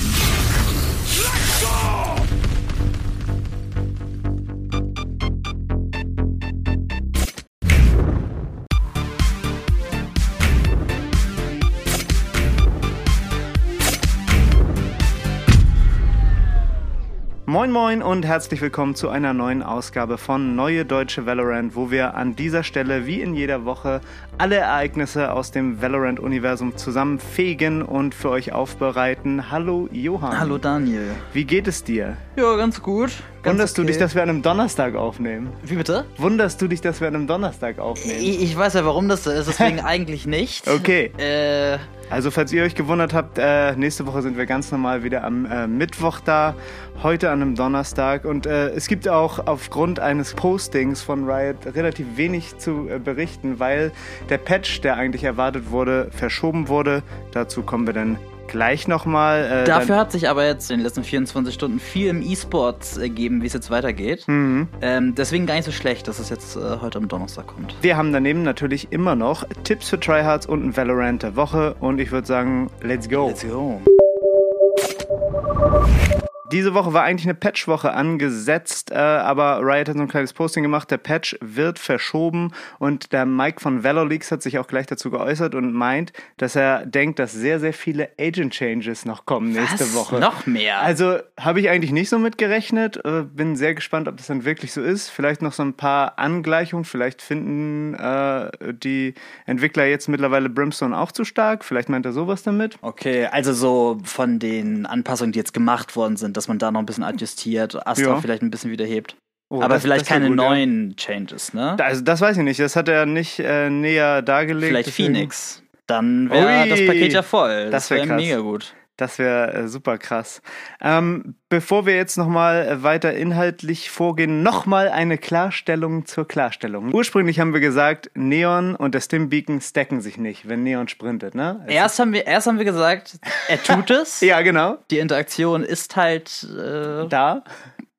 Let's go! Moin Moin und herzlich willkommen zu einer neuen Ausgabe von Neue Deutsche Valorant, wo wir an dieser Stelle wie in jeder Woche alle Ereignisse aus dem Valorant-Universum zusammenfegen und für euch aufbereiten. Hallo Johann. Hallo Daniel. Wie geht es dir? Ja, ganz gut. Wunderst okay. du dich, dass wir an einem Donnerstag aufnehmen? Wie bitte? Wunderst du dich, dass wir an einem Donnerstag aufnehmen? Ich, ich weiß ja, warum das so ist, deswegen eigentlich nicht. Okay. Äh, Also, falls ihr euch gewundert habt, äh, nächste Woche sind wir ganz normal wieder am äh, Mittwoch da, heute an einem Donnerstag. Und äh, es gibt auch aufgrund eines Postings von Riot relativ wenig zu äh, berichten, weil der Patch, der eigentlich erwartet wurde, verschoben wurde. Dazu kommen wir dann gleich nochmal. Äh, dafür hat sich aber jetzt in den letzten 24 Stunden viel im E-Sport ergeben, wie es jetzt weitergeht. Mhm. Ähm, deswegen gar nicht so schlecht, dass es jetzt äh, heute am Donnerstag kommt. wir haben daneben natürlich immer noch Tipps für Tryhards und ein Valorant der Woche. Und ich würde sagen, let's go. Let's go. Diese Woche war eigentlich eine Patch-Woche angesetzt, äh, aber Riot hat so ein kleines Posting gemacht. Der Patch wird verschoben und der Mike von Valor Leaks hat sich auch gleich dazu geäußert und meint, dass er denkt, dass sehr, sehr viele Agent-Changes noch kommen nächste Was? Woche. Noch mehr? Also habe ich eigentlich nicht so mitgerechnet. Äh, bin sehr gespannt, ob das dann wirklich so ist. Vielleicht noch so ein paar Angleichungen. Vielleicht finden äh, die Entwickler jetzt mittlerweile Brimstone auch zu stark. Vielleicht meint er sowas damit. Okay, also so von den Anpassungen, die jetzt gemacht worden sind, dass man da noch ein bisschen adjustiert, Astra Ja. vielleicht ein bisschen wieder hebt. Oh, aber das- vielleicht das wär keine gut, ja. neuen Changes, ne? Also das weiß ich nicht. Das hat er nicht äh, näher dargelegt. Vielleicht deswegen- Phoenix. Dann wäre das Paket ja voll. das wär wäre krass. mega gut. Das wäre äh, super krass. Ähm, bevor wir jetzt nochmal äh, weiter inhaltlich vorgehen, nochmal eine Klarstellung zur Klarstellung. Ursprünglich haben wir gesagt, Neon und der Stimbeacon stacken sich nicht, wenn Neon sprintet, ne? Es- Erst haben, wir, erst haben wir gesagt, er tut es. ja, genau. Die Interaktion ist halt, äh, Da.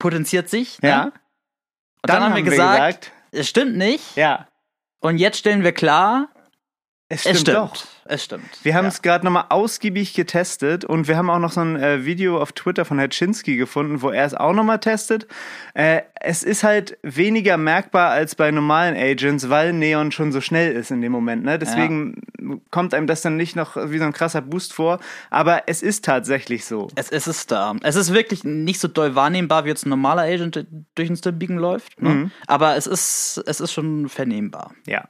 potenziert sich. Ne? Ja. Und dann, haben wir gesagt, es stimmt nicht. ja, Und jetzt stellen wir klar, es stimmt, es stimmt. doch. Es stimmt. Wir haben ja. es gerade nochmal ausgiebig getestet und wir haben auch noch so ein äh, Video auf Twitter von Hetschinski gefunden, wo er es auch nochmal testet. Äh, es ist halt weniger merkbar als bei normalen Agents, weil Neon schon so schnell ist in dem Moment. Ne? Deswegen kommt einem das dann nicht noch wie so ein krasser Boost vor. Aber es ist tatsächlich so. Es, es ist da. Es ist wirklich nicht so doll wahrnehmbar, wie jetzt ein normaler Agent durch den Stimbeacon läuft. Ne? Mhm. Aber es ist, es ist schon vernehmbar. Ja.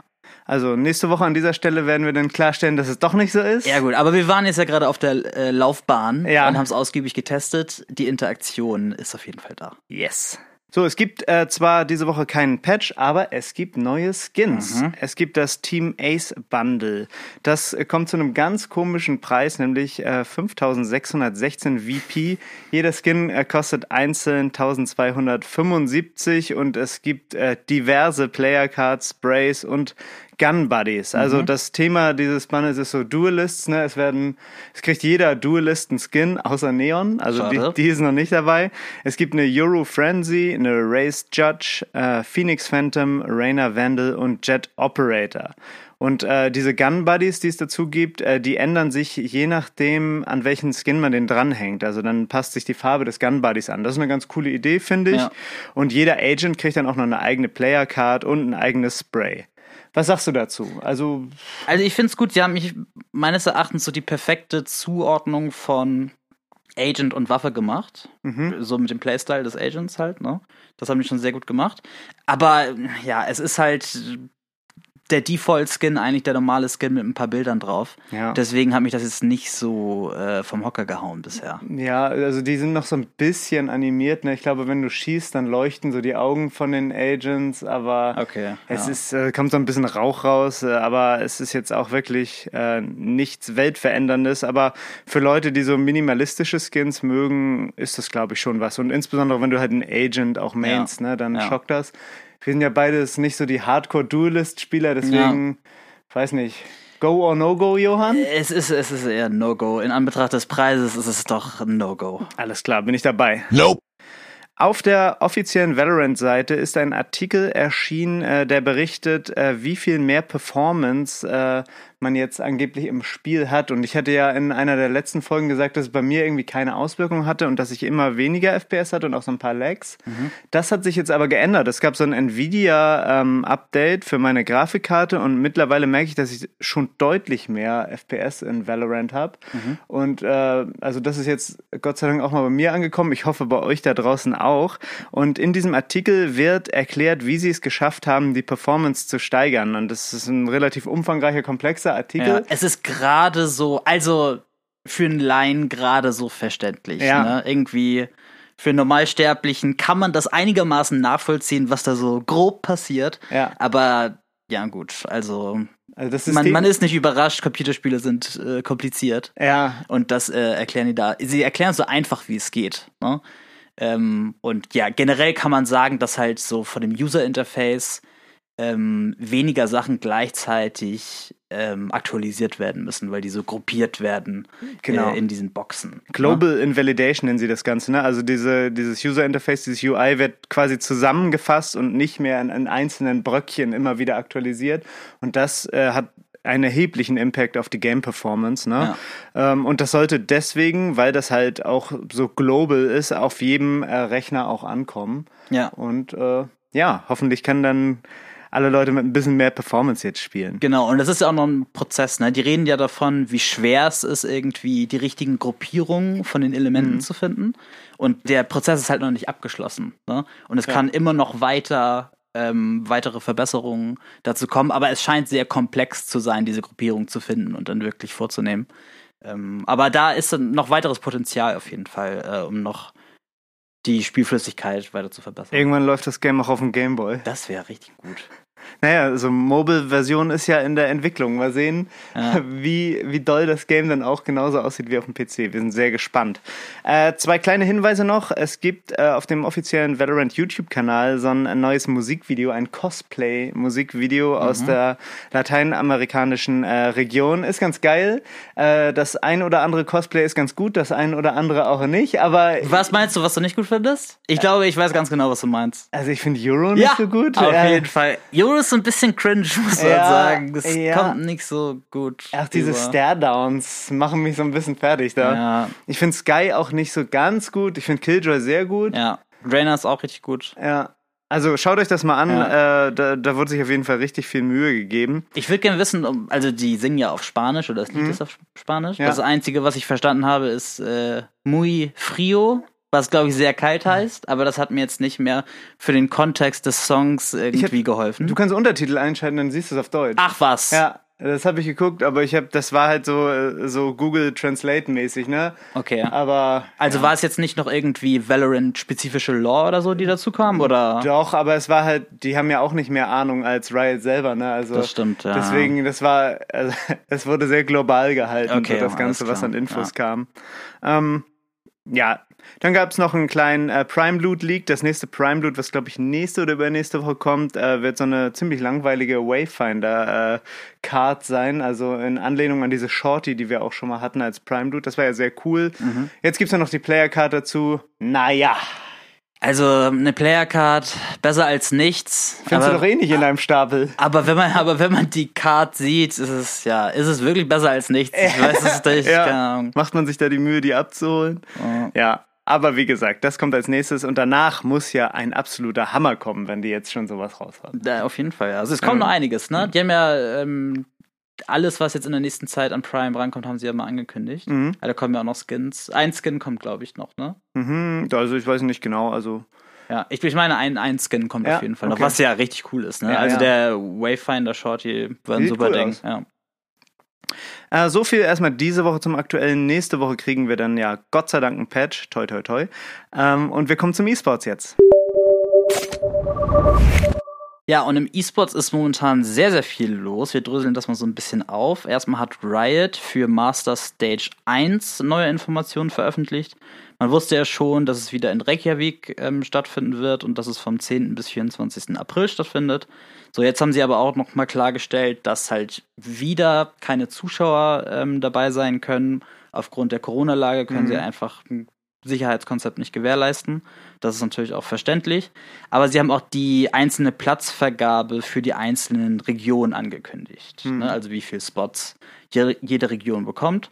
Also nächste Woche an dieser Stelle werden wir dann klarstellen, dass es doch nicht so ist. Ja gut, aber wir waren jetzt ja gerade auf der äh, Laufbahn Ja. und haben es ausgiebig getestet. Die Interaktion ist auf jeden Fall da. Yes. So, es gibt äh, zwar diese Woche keinen Patch, aber es gibt neue Skins. Es gibt das Team Ace Bundle. Das äh, kommt zu einem ganz komischen Preis, nämlich äh, 5616 VP. Jeder Skin äh, kostet einzeln 1275 und es gibt äh, diverse Player Cards, Sprays und Gun Buddies. Also das Thema dieses Bundles ist so Duelists, ne? Es werden, es kriegt jeder Duelist einen Skin, außer Neon. Also die, die ist noch nicht dabei. Es gibt eine Euro Frenzy, eine Race Judge, äh, Phoenix Phantom, Rainer Vandal und Jet Operator. Und äh, diese Gun Buddies, die es dazu gibt, äh, die ändern sich je nachdem, an welchen Skin man den dranhängt. Also dann passt sich die Farbe des Gun Buddies an. Das ist eine ganz coole Idee, finde ich. Ja. Und jeder Agent kriegt dann auch noch eine eigene Player Card und ein eigenes Spray. Was sagst du dazu? Also, Also ich finde es gut, sie haben mich meines Erachtens so die perfekte Zuordnung von Agent und Waffe gemacht. So mit dem Playstyle des Agents halt, ne? Das haben die schon sehr gut gemacht. Aber ja, es ist halt der Default-Skin, eigentlich der normale Skin mit ein paar Bildern drauf. Ja. Deswegen hat mich das jetzt nicht so äh, vom Hocker gehauen bisher. Ja, also die sind noch so ein bisschen animiert. Ne? Ich glaube, wenn du schießt, dann leuchten so die Augen von den Agents, aber Okay, es ja. ist, äh, kommt so ein bisschen Rauch raus, äh, aber es ist jetzt auch wirklich äh, nichts Weltveränderndes. Aber für Leute, die so minimalistische Skins mögen, ist das, glaube ich, schon was. Und insbesondere, wenn du halt einen Agent auch mainst, ne, dann Ja. schockt das. Wir sind ja beides nicht so die Hardcore-Duelist-Spieler, deswegen, weiß nicht. Go or no go, Johann? Es ist, es ist eher ein No-Go. In Anbetracht des Preises ist es doch ein No-Go. Alles klar, bin ich dabei. Nope. Auf der offiziellen Valorant-Seite ist ein Artikel erschienen, äh, der berichtet, äh, wie viel mehr Performance äh, man jetzt angeblich im Spiel hat. Und ich hatte ja in einer der letzten Folgen gesagt, dass es bei mir irgendwie keine Auswirkungen hatte und dass ich immer weniger FPS hatte und auch so ein paar Lags. Mhm. Das hat sich jetzt aber geändert. Es gab so ein Nvidia-Update ähm, für meine Grafikkarte und mittlerweile merke ich, dass ich schon deutlich mehr FPS in Valorant habe. Mhm. Und äh, also das ist jetzt Gott sei Dank auch mal bei mir angekommen. Ich hoffe bei euch da draußen auch. Und in diesem Artikel wird erklärt, wie sie es geschafft haben, die Performance zu steigern. Und das ist ein relativ umfangreicher, komplexer Artikel. Ja, es ist gerade so, also für einen Laien gerade so verständlich. Ja. Ne? Irgendwie für Normalsterblichen kann man das einigermaßen nachvollziehen, was da so grob passiert. Ja. Aber ja, gut, also. also man, man, ist nicht überrascht, Computerspiele sind äh, kompliziert. Ja. Und das äh, erklären die da. Sie erklären so einfach, wie es geht. Ne? Ähm, und ja, generell kann man sagen, dass halt so von dem User-Interface ähm, weniger Sachen gleichzeitig ähm, aktualisiert werden müssen, weil die so gruppiert werden genau. äh, in diesen Boxen. Global ja? Invalidation nennen sie das Ganze. Ne? Also diese, dieses User Interface, dieses UI wird quasi zusammengefasst und nicht mehr in, in einzelnen Bröckchen immer wieder aktualisiert. Und das äh, hat einen erheblichen Impact auf die Game Performance. Ne? Ja. Ähm, und das sollte deswegen, weil das halt auch so global ist, auf jedem äh, Rechner auch ankommen. Ja. Und äh, ja, hoffentlich kann dann alle Leute mit ein bisschen mehr Performance jetzt spielen. Genau, und das ist ja auch noch ein Prozess, ne? Die reden ja davon, wie schwer es ist, irgendwie die richtigen Gruppierungen von den Elementen mhm. zu finden. Und der Prozess ist halt noch nicht abgeschlossen. Ne? Und es ja. kann immer noch weiter ähm, weitere Verbesserungen dazu kommen, aber es scheint sehr komplex zu sein, diese Gruppierung zu finden und dann wirklich vorzunehmen. Ähm, aber da ist noch weiteres Potenzial auf jeden Fall, äh, um noch die Spielflüssigkeit weiter zu verbessern. Irgendwann läuft das Game auch auf dem Gameboy. Das wäre richtig gut. Naja, also Mobile-Version ist ja in der Entwicklung. Mal sehen, ja. wie, wie doll das Game dann auch genauso aussieht wie auf dem PC. Wir sind sehr gespannt. Äh, zwei kleine Hinweise noch. Es gibt äh, auf dem offiziellen Valorant YouTube-Kanal so ein neues Musikvideo, ein Cosplay-Musikvideo mhm. aus der lateinamerikanischen äh, Region. Ist ganz geil. Äh, das ein oder andere Cosplay ist ganz gut, das ein oder andere auch nicht. Aber was meinst du, was du nicht gut findest? Ich glaube, ich weiß ganz genau, was du meinst. Also ich finde Euro nicht ja, so gut. Auf jeden Fall. Euro ist so ein bisschen cringe, muss man ja, sagen. Das ja. kommt nicht so gut. Ach, diese Stare-Downs machen mich so ein bisschen fertig da. Ja. Ich finde Sky auch nicht so ganz gut. Ich finde Killjoy sehr gut. Ja. Rainer ist auch richtig gut. Ja. Also schaut euch das mal an, ja. äh, da, da wurde sich auf jeden Fall richtig viel Mühe gegeben. Ich würde gerne wissen, also die singen ja auf Spanisch oder das Lied mhm. ist auf Spanisch. Ja. Das Einzige, was ich verstanden habe, ist äh, Muy Frio was glaube ich sehr kalt heißt, aber das hat mir jetzt nicht mehr für den Kontext des Songs irgendwie hab, geholfen. Du kannst Untertitel einschalten, dann siehst du es auf Deutsch. Ach was. Ja, das habe ich geguckt, aber ich habe, das war halt so so Google Translate mäßig, ne? Okay. Aber also ja. war es jetzt nicht noch irgendwie Valorant spezifische Lore oder so, die dazu kam, oder? Doch, aber es war halt, die haben ja auch nicht mehr Ahnung als Riot selber, ne? Also das stimmt. Ja. Deswegen, das war, also, es wurde sehr global gehalten, okay, so das Ganze, was an Infos ja. kam. Ähm, ja, dann gab es noch einen kleinen äh, Prime Loot Leak. Das nächste Prime Loot, was glaube ich nächste oder übernächste Woche kommt, äh, wird so eine ziemlich langweilige Wayfinder äh, sein. Also in Anlehnung an diese Shorty, die wir auch schon mal hatten als Prime Loot. Das war ja sehr cool. Mhm. Jetzt gibt's ja noch die Player Card dazu. Naja. Also eine Playercard besser als nichts. Findest aber, du doch eh nicht in deinem Stapel. Aber wenn man, aber wenn man die Card sieht, ist es ja, ist es wirklich besser als nichts. Ich weiß es nicht. ja. Macht man sich da die Mühe, die abzuholen? Oh. Ja. Aber wie gesagt, das kommt als nächstes und danach muss ja ein absoluter Hammer kommen, wenn die jetzt schon sowas raushaben. Ja, auf jeden Fall, ja. Also es kommt mhm. noch einiges, ne? Die haben ja ähm, alles, was jetzt in der nächsten Zeit an Prime rankommt, haben sie ja mal angekündigt. Mhm. Ja, da kommen ja auch noch Skins. Ein Skin kommt, glaube ich, noch, ne? Mhm, also ich weiß nicht genau, also. Ja, ich, ich meine, ein, ein Skin kommt ja, auf jeden Fall noch, was ja richtig cool ist, ne? Ja, also der Wayfinder Shorty war ein super cool Ding, aus. ja. Äh, so viel erstmal diese Woche zum aktuellen. Nächste Woche kriegen wir dann ja Gott sei Dank ein Patch. Toi, toi, toi. Ähm, und wir kommen zum E-Sports jetzt. Ja, und im E-Sports ist momentan sehr, sehr viel los. Wir dröseln das mal so ein bisschen auf. Erstmal hat Riot für Master Stage 1 neue Informationen veröffentlicht. Man wusste ja schon, dass es wieder in Reykjavik ähm, stattfinden wird und dass es vom 10. bis 24. April stattfindet. So, jetzt haben sie aber auch nochmal klargestellt, dass halt wieder keine Zuschauer ähm, dabei sein können. Aufgrund der Corona-Lage können mhm. sie einfach Sicherheitskonzept nicht gewährleisten. Das ist natürlich auch verständlich. Aber sie haben auch die einzelne Platzvergabe für die einzelnen Regionen angekündigt. Mhm. Ne? Also wie viele Spots jede Region bekommt.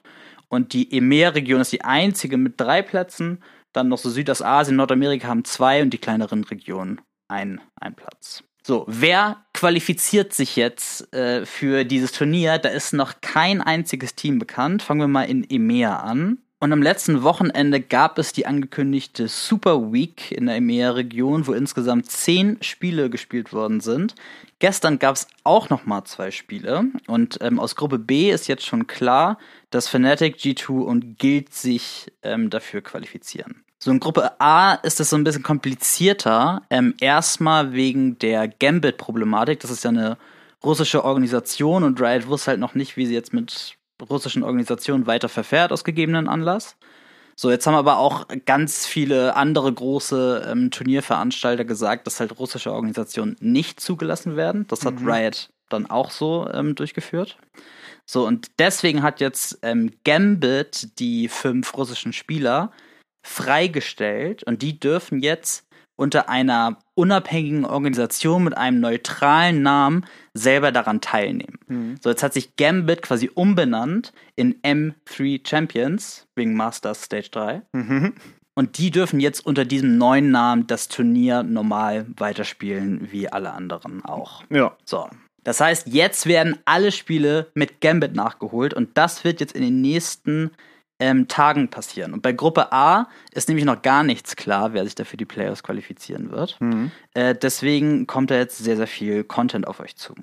Und die EMEA-Region ist die einzige mit drei Plätzen. Dann noch so Südostasien, Nordamerika haben zwei und die kleineren Regionen einen, einen Platz. So, wer qualifiziert sich jetzt äh, für dieses Turnier? Da ist noch kein einziges Team bekannt. Fangen wir mal in EMEA an. Und am letzten Wochenende gab es die angekündigte Super Week in der EMEA-Region, wo insgesamt zehn Spiele gespielt worden sind. Gestern gab es auch noch mal zwei Spiele und ähm, aus Gruppe B ist jetzt schon klar, dass Fnatic, G2 und Guild sich ähm, dafür qualifizieren. So in Gruppe A ist es so ein bisschen komplizierter. Ähm, erstmal wegen der Gambit-Problematik. Das ist ja eine russische Organisation und Riot wusste halt noch nicht, wie sie jetzt mit russischen Organisationen weiter verfährt aus gegebenen Anlass. So, jetzt haben aber auch ganz viele andere große ähm, Turnierveranstalter gesagt, dass halt russische Organisationen nicht zugelassen werden. Das hat mhm. Riot dann auch so ähm, durchgeführt. So, und deswegen hat jetzt ähm, Gambit die fünf russischen Spieler freigestellt und die dürfen jetzt unter einer unabhängigen Organisation mit einem neutralen Namen selber daran teilnehmen. Mhm. So, jetzt hat sich Gambit quasi umbenannt in M3 Champions wegen Masters Stage 3. Mhm. Und die dürfen jetzt unter diesem neuen Namen das Turnier normal weiterspielen, wie alle anderen auch. Ja. So. Das heißt, jetzt werden alle Spiele mit Gambit nachgeholt und das wird jetzt in den nächsten ähm, Tagen passieren. Und bei Gruppe A ist nämlich noch gar nichts klar, wer sich dafür die Playoffs qualifizieren wird. Mhm. Äh, deswegen kommt da jetzt sehr, sehr viel Content auf euch zu.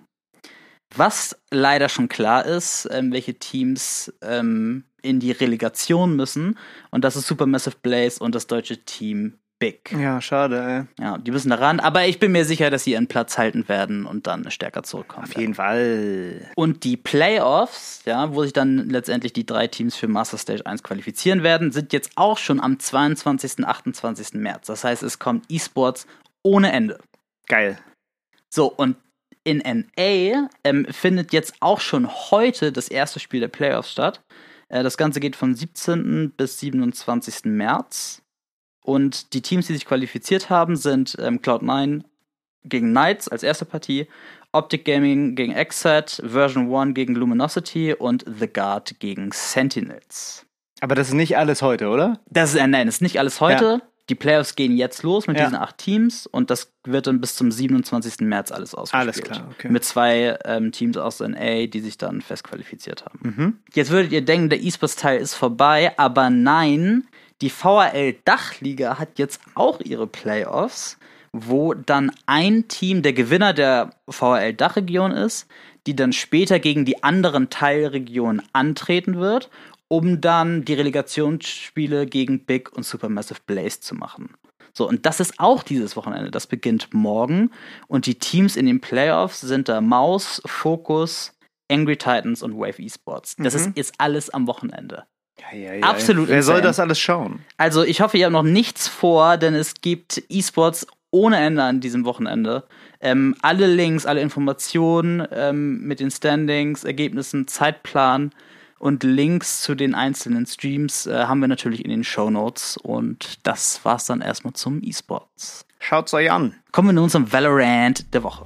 Was leider schon klar ist, ähm, welche Teams ähm, in die Relegation müssen. Und das ist Supermassive Blaze und das deutsche Team big. Ja, schade, ey. Ja, die müssen da ran. Aber ich bin mir sicher, dass sie ihren Platz halten werden und dann stärker zurückkommen. Auf werden. jeden Fall. Und die Playoffs, ja, wo sich dann letztendlich die drei Teams für Master Stage 1 qualifizieren werden, sind jetzt auch schon am 22. 28. März. Das heißt, es kommt E-Sports ohne Ende. Geil. So, und in NA ähm, findet jetzt auch schon heute das erste Spiel der Playoffs statt. Äh, das Ganze geht vom 17. bis 27. März. Und die Teams, die sich qualifiziert haben, sind ähm, Cloud9 gegen Knights als erste Partie, Optic Gaming gegen Exat, Version 1 gegen Luminosity und The Guard gegen Sentinels. Aber das ist nicht alles heute, oder? Das ist, äh, nein, das ist nicht alles heute. Ja. Die Playoffs gehen jetzt los mit ja. diesen acht Teams und das wird dann bis zum 27. März alles ausgespielt. Alles klar, okay. Mit zwei ähm, Teams aus NA, die sich dann festqualifiziert haben. Mhm. Jetzt würdet ihr denken, der E-Sports-Teil ist vorbei, aber nein, die VRL Dachliga hat jetzt auch ihre Playoffs, wo dann ein Team der Gewinner der VRL Dachregion ist, die dann später gegen die anderen Teilregionen antreten wird, um dann die Relegationsspiele gegen Big und Supermassive Blaze zu machen. So, und das ist auch dieses Wochenende. Das beginnt morgen. Und die Teams in den Playoffs sind da Maus, Focus, Angry Titans und Wave Esports. Das mhm. ist, ist alles am Wochenende. Ja, ja, ja. Absolut. Wer insane. soll das alles schauen? Also ich hoffe, ihr habt noch nichts vor, denn es gibt E-Sports ohne Ende an diesem Wochenende. Ähm, alle Links, alle Informationen ähm, mit den Standings, Ergebnissen, Zeitplan und Links zu den einzelnen Streams äh, haben wir natürlich in den Show Notes. Und das war's dann erstmal zum E-Sports. Schaut's euch an. Kommen wir nun zum Valorant der Woche.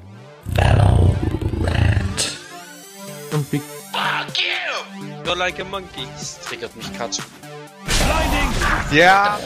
Valorant. Und Big Fuck you! You're like a monkey. Das triggert mich Katsch. Ja.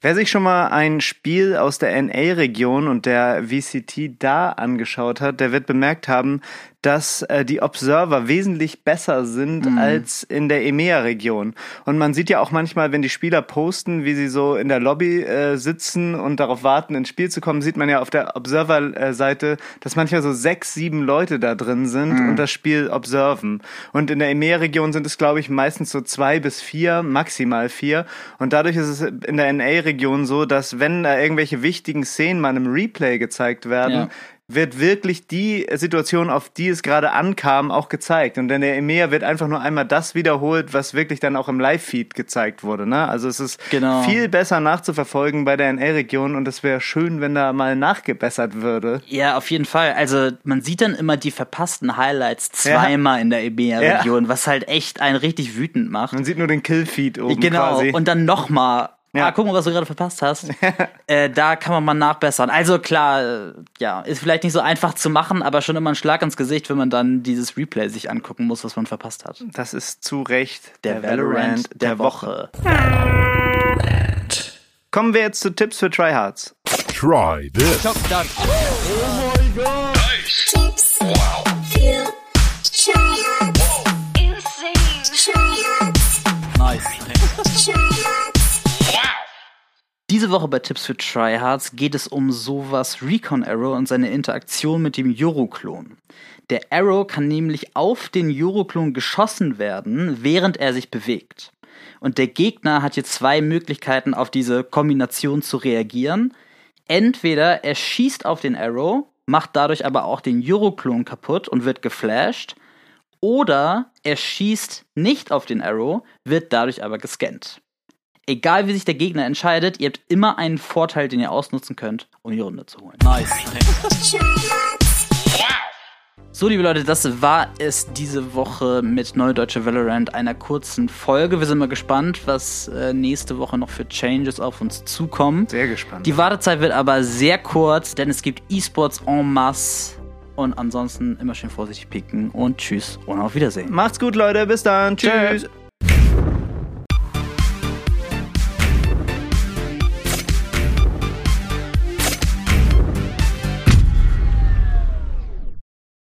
Wer sich schon mal ein Spiel aus der NA-Region und der VCT da angeschaut hat, der wird bemerkt haben, dass äh, die Observer wesentlich besser sind mhm. als in der EMEA-Region. Und man sieht ja auch manchmal, wenn die Spieler posten, wie sie so in der Lobby äh, sitzen und darauf warten, ins Spiel zu kommen, sieht man ja auf der Observer-Seite, dass manchmal so sechs, sieben Leute da drin sind mhm. und das Spiel observen. Und in der EMEA-Region sind es, glaube ich, meistens so zwei bis vier, maximal vier. Und dadurch ist es in der NA-Region so, dass wenn da irgendwelche wichtigen Szenen mal im Replay gezeigt werden, ja wird wirklich die Situation, auf die es gerade ankam, auch gezeigt. Und in der EMEA wird einfach nur einmal das wiederholt, was wirklich dann auch im Live-Feed gezeigt wurde. Ne? Also es ist Genau. viel besser nachzuverfolgen bei der NL-Region und es wäre schön, wenn da mal nachgebessert würde. Ja, auf jeden Fall. Also man sieht dann immer die verpassten Highlights zweimal in der EMEA-Region, was halt echt einen richtig wütend macht. Man sieht nur den Kill-Feed oben Genau, quasi. und dann nochmal. Ja. Ah, guck mal, was du gerade verpasst hast. äh, da kann man mal nachbessern. Also klar, äh, ja, ist vielleicht nicht so einfach zu machen, aber schon immer ein Schlag ins Gesicht, wenn man dann dieses Replay sich angucken muss, was man verpasst hat. das ist zu Recht Der, Valorant der Woche. Kommen wir jetzt zu Tipps für Tryhards. Try this. Tips. Wow. Für Tryhards. Diese Woche bei Tipps für Tryhards geht es um sowas Recon Arrow und seine Interaktion mit dem Euroklon. Der Arrow kann nämlich auf den Euroklon geschossen werden, während er sich bewegt. Und der Gegner hat hier zwei Möglichkeiten, auf diese Kombination zu reagieren. Entweder er schießt auf den Arrow, macht dadurch aber auch den Euroklon kaputt und wird geflasht, oder er schießt nicht auf den Arrow, wird dadurch aber gescannt. Egal wie sich der Gegner entscheidet, ihr habt immer einen Vorteil, den ihr ausnutzen könnt, um die Runde zu holen. Nice. So, liebe Leute, das war es diese Woche mit Neudeutsche Valorant, einer kurzen Folge. Wir sind mal gespannt, was äh, nächste Woche noch für Changes auf uns zukommen. Sehr gespannt. Die Wartezeit wird aber sehr kurz, denn es gibt E-Sports en masse. Und ansonsten immer schön vorsichtig picken und tschüss und auf Wiedersehen. Macht's gut, Leute. Bis dann. Tschüss.